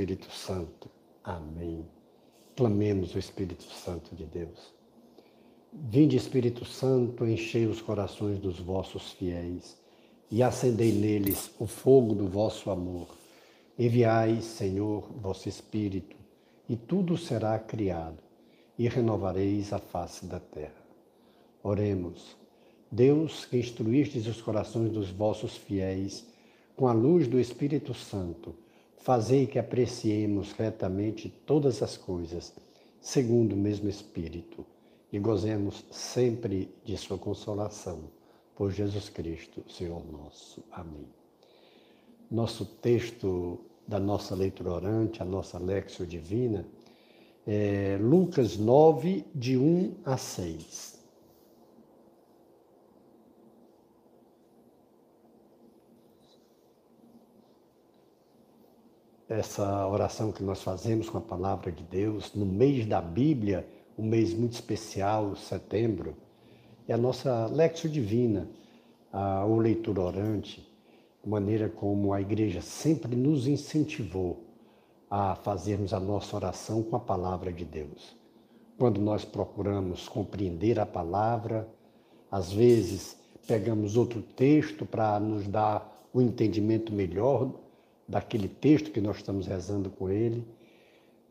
Espírito Santo. Amém. Clamemos o Espírito Santo de Deus. Vinde, Espírito Santo, enchei os corações dos vossos fiéis e acendei neles o fogo do vosso amor. Enviai, Senhor, vosso Espírito, e tudo será criado, e renovareis a face da terra. Oremos. Deus, que instruístes os corações dos vossos fiéis com a luz do Espírito Santo, fazei que apreciemos retamente todas as coisas, segundo o mesmo Espírito, e gozemos sempre de Sua consolação. Por Jesus Cristo, Senhor nosso. Amém. Nosso texto da nossa leitura orante, a nossa Lexio Divina, é Lucas 9, de 1 a 6. Essa oração que nós fazemos com a palavra de Deus no mês da Bíblia, um mês muito especial, setembro, é a nossa Lexo Divina, a, ou leitura orante, maneira como a igreja sempre nos incentivou a fazermos a nossa oração com a palavra de Deus. Quando nós procuramos compreender a palavra, às vezes pegamos outro texto para nos dar o um entendimento melhor daquele texto que nós estamos rezando com ele.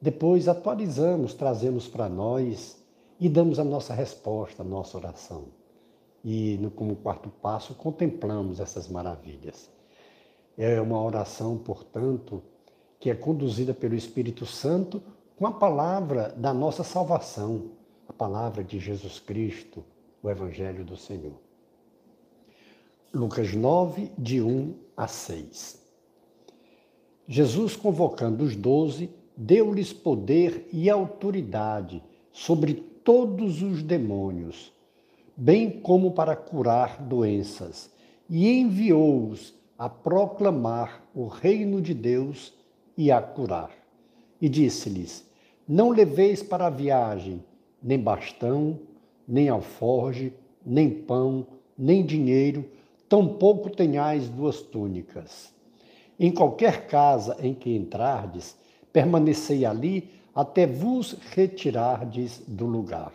Depois atualizamos, trazemos para nós e damos a nossa resposta, a nossa oração. E no, como quarto passo, contemplamos essas maravilhas. É uma oração, portanto, que é conduzida pelo Espírito Santo com a palavra da nossa salvação, a palavra de Jesus Cristo, o Evangelho do Senhor. Lucas 9, de 1 a 6. Jesus, convocando os doze, deu-lhes poder e autoridade sobre todos os demônios, bem como para curar doenças, e enviou-os a proclamar o reino de Deus e a curar. E disse-lhes: Não leveis para a viagem nem bastão, nem alforge, nem pão, nem dinheiro, tampouco tenhais duas túnicas em qualquer casa em que entrardes, permanecei ali até vos retirardes do lugar.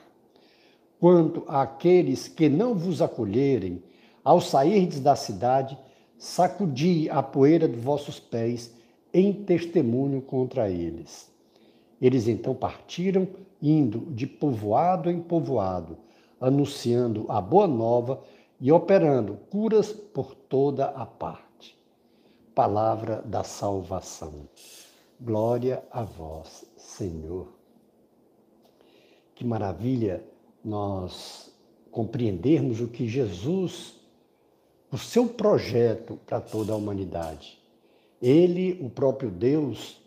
Quanto àqueles que não vos acolherem, ao sairdes da cidade, sacudi a poeira de vossos pés em testemunho contra eles. Eles então partiram, indo de povoado em povoado, anunciando a boa nova e operando curas por toda a parte palavra da salvação. Glória a vós, Senhor. Que maravilha nós compreendermos o que Jesus, o seu projeto para toda a humanidade. Ele, o próprio Deus,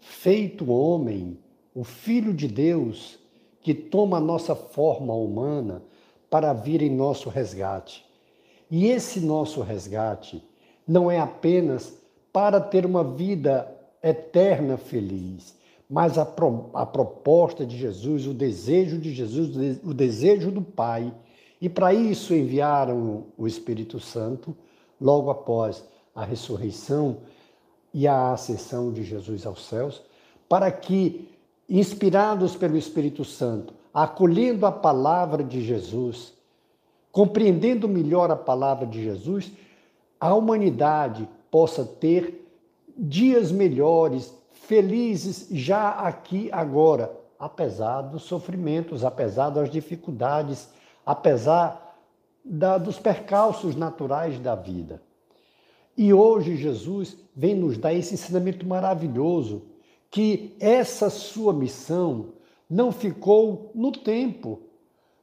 feito homem, o Filho de Deus, que toma a nossa forma humana para vir em nosso resgate. E esse nosso resgate não é apenas para ter uma vida eterna feliz, mas a, pro, a proposta de Jesus, o desejo de Jesus, o desejo do Pai. E para isso enviaram o Espírito Santo logo após a ressurreição e a ascensão de Jesus aos céus, para que, inspirados pelo Espírito Santo, acolhendo a palavra de Jesus, compreendendo melhor a palavra de Jesus, a humanidade possa ter dias melhores, felizes já aqui agora, apesar dos sofrimentos, apesar das dificuldades, apesar da, dos percalços naturais da vida. E hoje Jesus vem nos dar esse ensinamento maravilhoso que essa sua missão não ficou no tempo,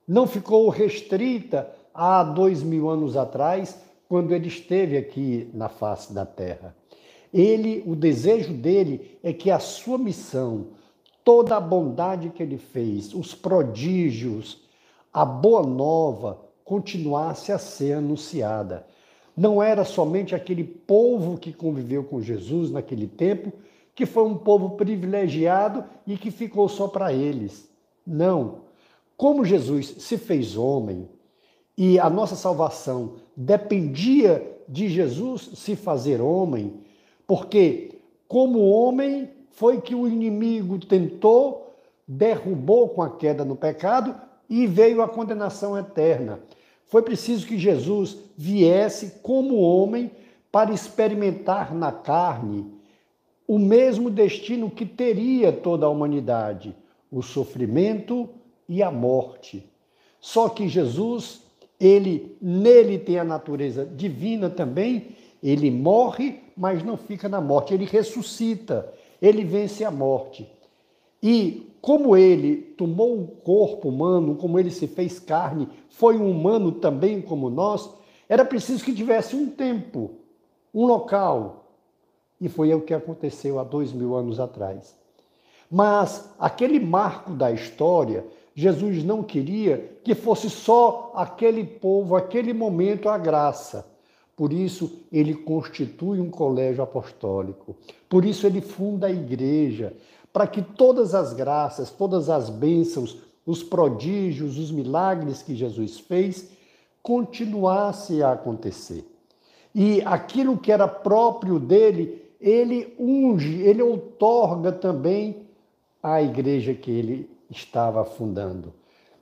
não ficou restrita a dois mil anos atrás, quando ele esteve aqui na face da terra. Ele, o desejo dele é que a sua missão, toda a bondade que ele fez, os prodígios, a boa nova continuasse a ser anunciada. Não era somente aquele povo que conviveu com Jesus naquele tempo, que foi um povo privilegiado e que ficou só para eles. Não. Como Jesus se fez homem, e a nossa salvação dependia de Jesus se fazer homem, porque, como homem, foi que o inimigo tentou, derrubou com a queda no pecado e veio a condenação eterna. Foi preciso que Jesus viesse como homem para experimentar na carne o mesmo destino que teria toda a humanidade, o sofrimento e a morte. Só que Jesus, ele nele tem a natureza divina também, ele morre, mas não fica na morte, ele ressuscita, ele vence a morte. E como ele tomou um corpo humano, como ele se fez carne, foi um humano também como nós, era preciso que tivesse um tempo, um local. E foi o que aconteceu há dois mil anos atrás. Mas aquele marco da história, Jesus não queria que fosse só aquele povo, aquele momento, a graça. Por isso, ele constitui um colégio apostólico. Por isso, ele funda a igreja, para que todas as graças, todas as bênçãos, os prodígios, os milagres que Jesus fez, continuassem a acontecer. E aquilo que era próprio dele, ele unge, ele outorga também à igreja que ele estava fundando.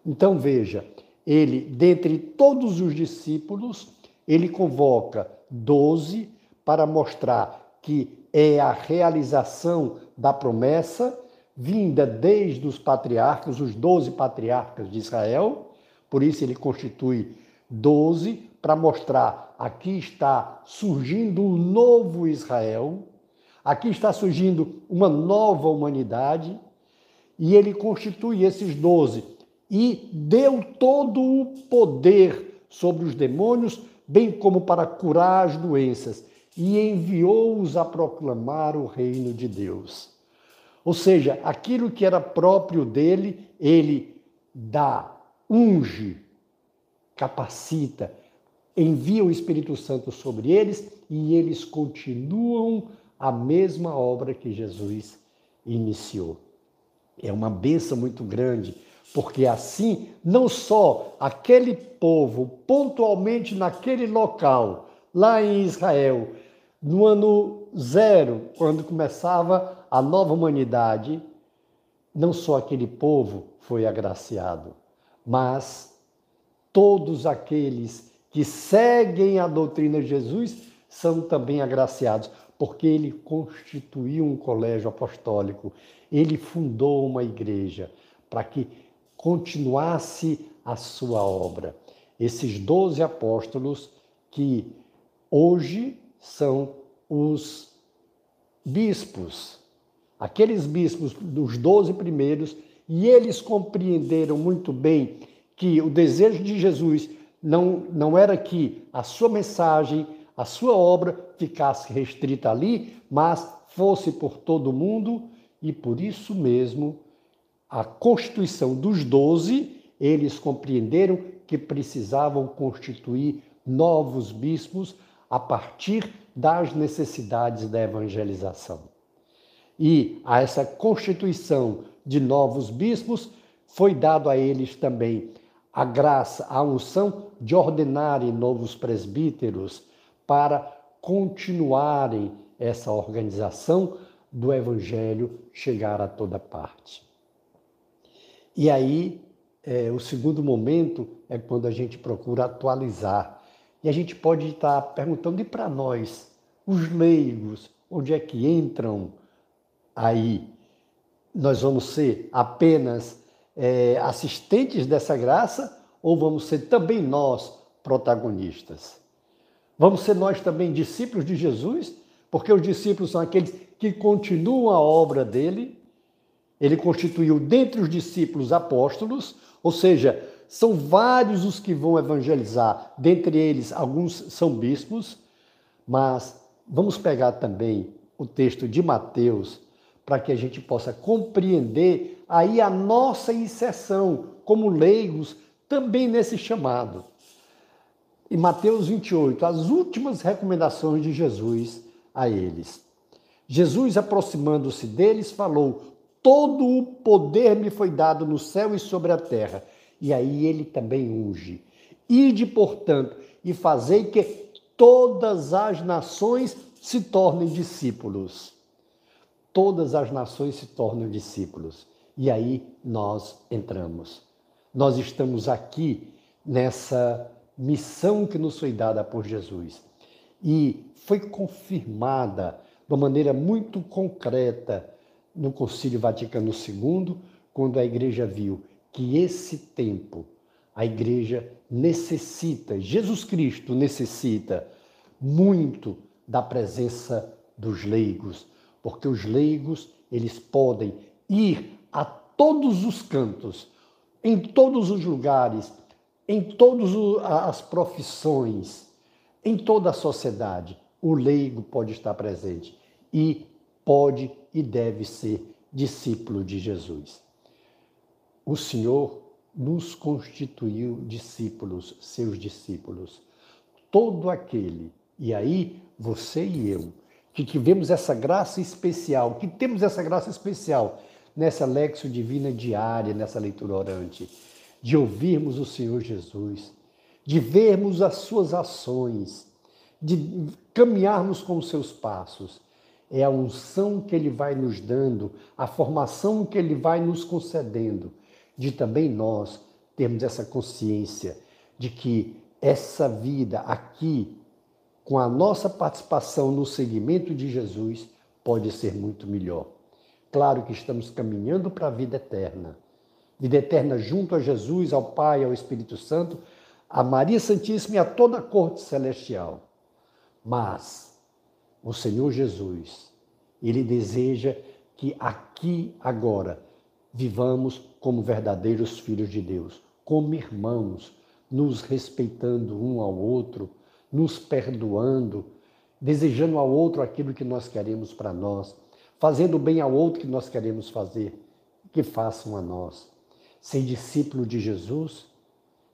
Então veja, ele, dentre todos os discípulos, ele convoca doze para mostrar que é a realização da promessa vinda desde os patriarcas, os doze patriarcas de Israel, por isso ele constitui doze para mostrar aqui está surgindo um novo Israel, aqui está surgindo uma nova humanidade, e ele constitui esses doze e deu todo o poder sobre os demônios, bem como para curar as doenças, e enviou-os a proclamar o reino de Deus. Ou seja, aquilo que era próprio dele, ele dá, unge, capacita, envia o Espírito Santo sobre eles e eles continuam a mesma obra que Jesus iniciou. É uma benção muito grande, porque assim, não só aquele povo, pontualmente naquele local, lá em Israel, no ano zero, quando começava a nova humanidade, não só aquele povo foi agraciado, mas todos aqueles que seguem a doutrina de Jesus são também agraciados, porque ele constituiu um colégio apostólico, ele fundou uma igreja para que continuasse a sua obra. Esses doze apóstolos que hoje são os bispos, aqueles bispos dos doze primeiros, e eles compreenderam muito bem que o desejo de Jesus não, não era que a sua mensagem, a sua obra ficasse restrita ali, mas fosse por todo o mundo, e por isso mesmo a constituição dos doze, eles compreenderam que precisavam constituir novos bispos a partir das necessidades da evangelização. E a essa constituição de novos bispos foi dado a eles também a graça, a unção de ordenarem novos presbíteros para continuarem essa organização do evangelho chegar a toda parte. E aí, é, o segundo momento é quando a gente procura atualizar. E a gente pode estar perguntando, e para nós, os leigos, onde é que entram aí? Nós vamos ser apenas é, assistentes dessa graça ou vamos ser também nós protagonistas? Vamos ser nós também discípulos de Jesus? Porque os discípulos são aqueles que continuam a obra dele. Ele constituiu dentre os discípulos apóstolos, ou seja, são vários os que vão evangelizar, dentre eles alguns são bispos, mas vamos pegar também o texto de Mateus para que a gente possa compreender aí a nossa inserção como leigos também nesse chamado. Em Mateus 28, as últimas recomendações de Jesus a eles. Jesus, aproximando-se deles, falou: Todo o poder me foi dado no céu e sobre a terra. E aí ele também unge. Ide, portanto, e fazei que todas as nações se tornem discípulos todas as nações se tornam discípulos. E aí nós entramos. Nós estamos aqui nessa missão que nos foi dada por Jesus. E foi confirmada de uma maneira muito concreta no Concílio Vaticano II, quando a igreja viu que esse tempo a igreja necessita, Jesus Cristo necessita muito da presença dos leigos, porque os leigos, eles podem ir a todos os cantos, em todos os lugares, em todas as profissões, em toda a sociedade. O leigo pode estar presente e pode e deve ser discípulo de Jesus. O Senhor nos constituiu discípulos, seus discípulos. Todo aquele, e aí você e eu, que tivemos essa graça especial, que temos essa graça especial nessa lexo divina diária, nessa leitura orante, de ouvirmos o Senhor Jesus, de vermos as suas ações, de caminharmos com os seus passos. É a unção que ele vai nos dando, a formação que ele vai nos concedendo, de também nós termos essa consciência de que essa vida aqui, com a nossa participação no seguimento de Jesus, pode ser muito melhor. Claro que estamos caminhando para a vida eterna. Vida eterna junto a Jesus, ao Pai, ao Espírito Santo, a Maria Santíssima e a toda a corte celestial. Mas o Senhor Jesus, ele deseja que aqui, agora, vivamos como verdadeiros filhos de Deus, como irmãos, nos respeitando um ao outro, nos perdoando, desejando ao outro aquilo que nós queremos para nós, fazendo bem ao outro que nós queremos fazer, que façam a nós. Ser discípulo de Jesus,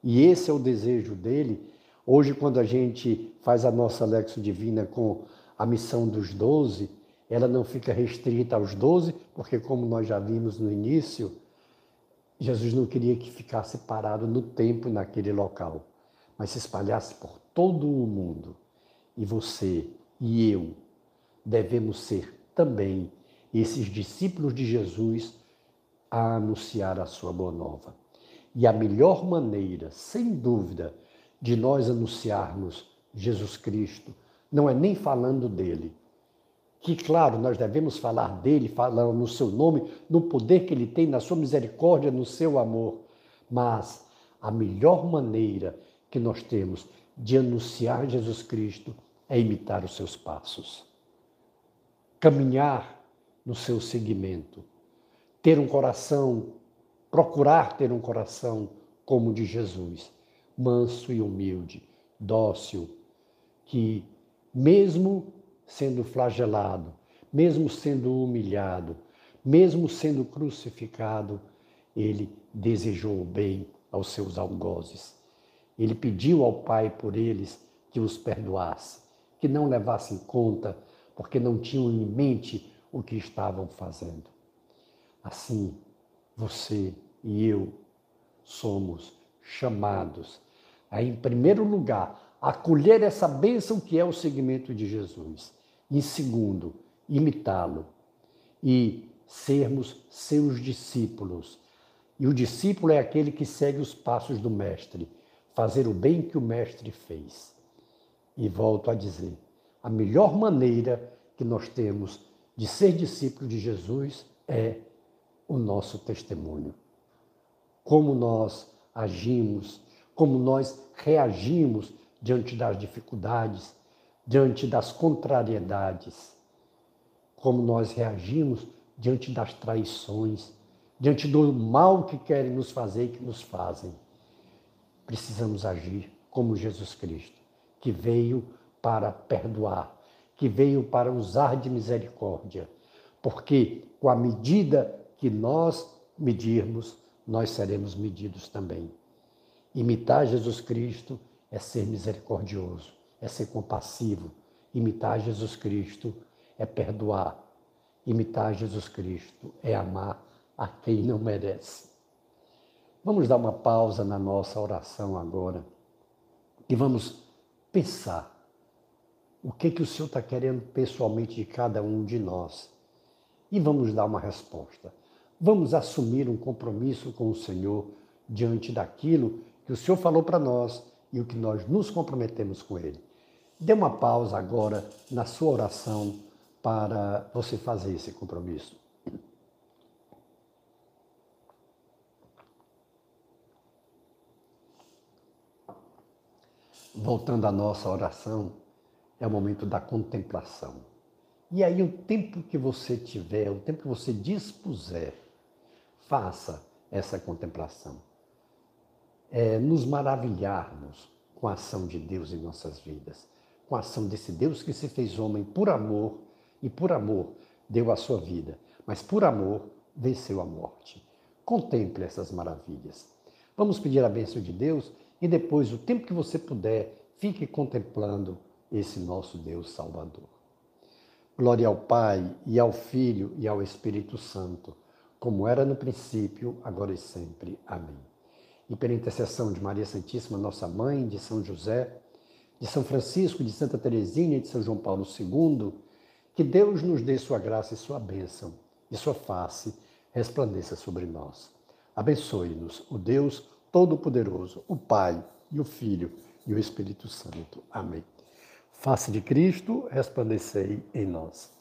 e esse é o desejo dele. Hoje, quando a gente faz a nossa Lexo Divina com a missão dos doze, ela não fica restrita aos doze, porque, como nós já vimos no início, Jesus não queria que ficasse parado no tempo naquele local, mas se espalhasse por todo o mundo. E você e eu devemos ser também esses discípulos de Jesus a anunciar a sua boa nova. E a melhor maneira, sem dúvida, de nós anunciarmos Jesus Cristo não é nem falando dele. Que, claro, nós devemos falar dele, falando no seu nome, no poder que ele tem, na sua misericórdia, no seu amor. Mas a melhor maneira que nós temos de anunciar Jesus Cristo é imitar os seus passos. Caminhar no seu seguimento. Ter um coração, procurar ter um coração como o de Jesus, manso e humilde, dócil, que, mesmo sendo flagelado, mesmo sendo humilhado, mesmo sendo crucificado, ele desejou o bem aos seus algozes. Ele pediu ao Pai por eles que os perdoasse, que não levassem conta, porque não tinham em mente o que estavam fazendo. Assim, você e eu somos chamados a, em primeiro lugar, acolher essa bênção que é o seguimento de Jesus. Em segundo, imitá-lo e sermos seus discípulos. E o discípulo é aquele que segue os passos do Mestre, fazer o bem que o Mestre fez. E volto a dizer: a melhor maneira que nós temos de ser discípulo de Jesus é o nosso testemunho. Como nós agimos, como nós reagimos diante das dificuldades, diante das contrariedades, como nós reagimos diante das traições, diante do mal que querem nos fazer e que nos fazem. Precisamos agir como Jesus Cristo, que veio para perdoar, que veio para usar de misericórdia, porque com a medida que nós medirmos, nós seremos medidos também. Imitar Jesus Cristo é ser misericordioso é ser compassivo. Imitar Jesus Cristo é perdoar. Imitar Jesus Cristo é amar a quem não merece. Vamos dar uma pausa na nossa oração agora e vamos pensar o que, que o Senhor está querendo pessoalmente de cada um de nós. e vamos dar uma resposta. Vamos assumir um compromisso com o Senhor diante daquilo que o Senhor falou para nós e o que nós nos comprometemos com Ele. Dê uma pausa agora na sua oração para você fazer esse compromisso. Voltando à nossa oração, é o momento da contemplação. E aí, o tempo que você tiver, o tempo que você dispuser, faça essa contemplação. É nos maravilharmos com a ação de Deus em nossas vidas, com a ação desse Deus que se fez homem por amor e por amor deu a sua vida, mas por amor venceu a morte. Contemple essas maravilhas. Vamos pedir a bênção de Deus e depois, o tempo que você puder, fique contemplando esse nosso Deus Salvador. Glória ao Pai, e ao Filho, e ao Espírito Santo, como era no princípio, agora e sempre. Amém. E pela intercessão de Maria Santíssima, nossa mãe, de São José, de São Francisco, de Santa Teresinha e de São João Paulo II, que Deus nos dê sua graça e sua bênção, e sua face resplandeça sobre nós. Abençoe-nos, o Deus Todo-Poderoso, o Pai e o Filho e o Espírito Santo. Amém. Face de Cristo, resplandecei em nós.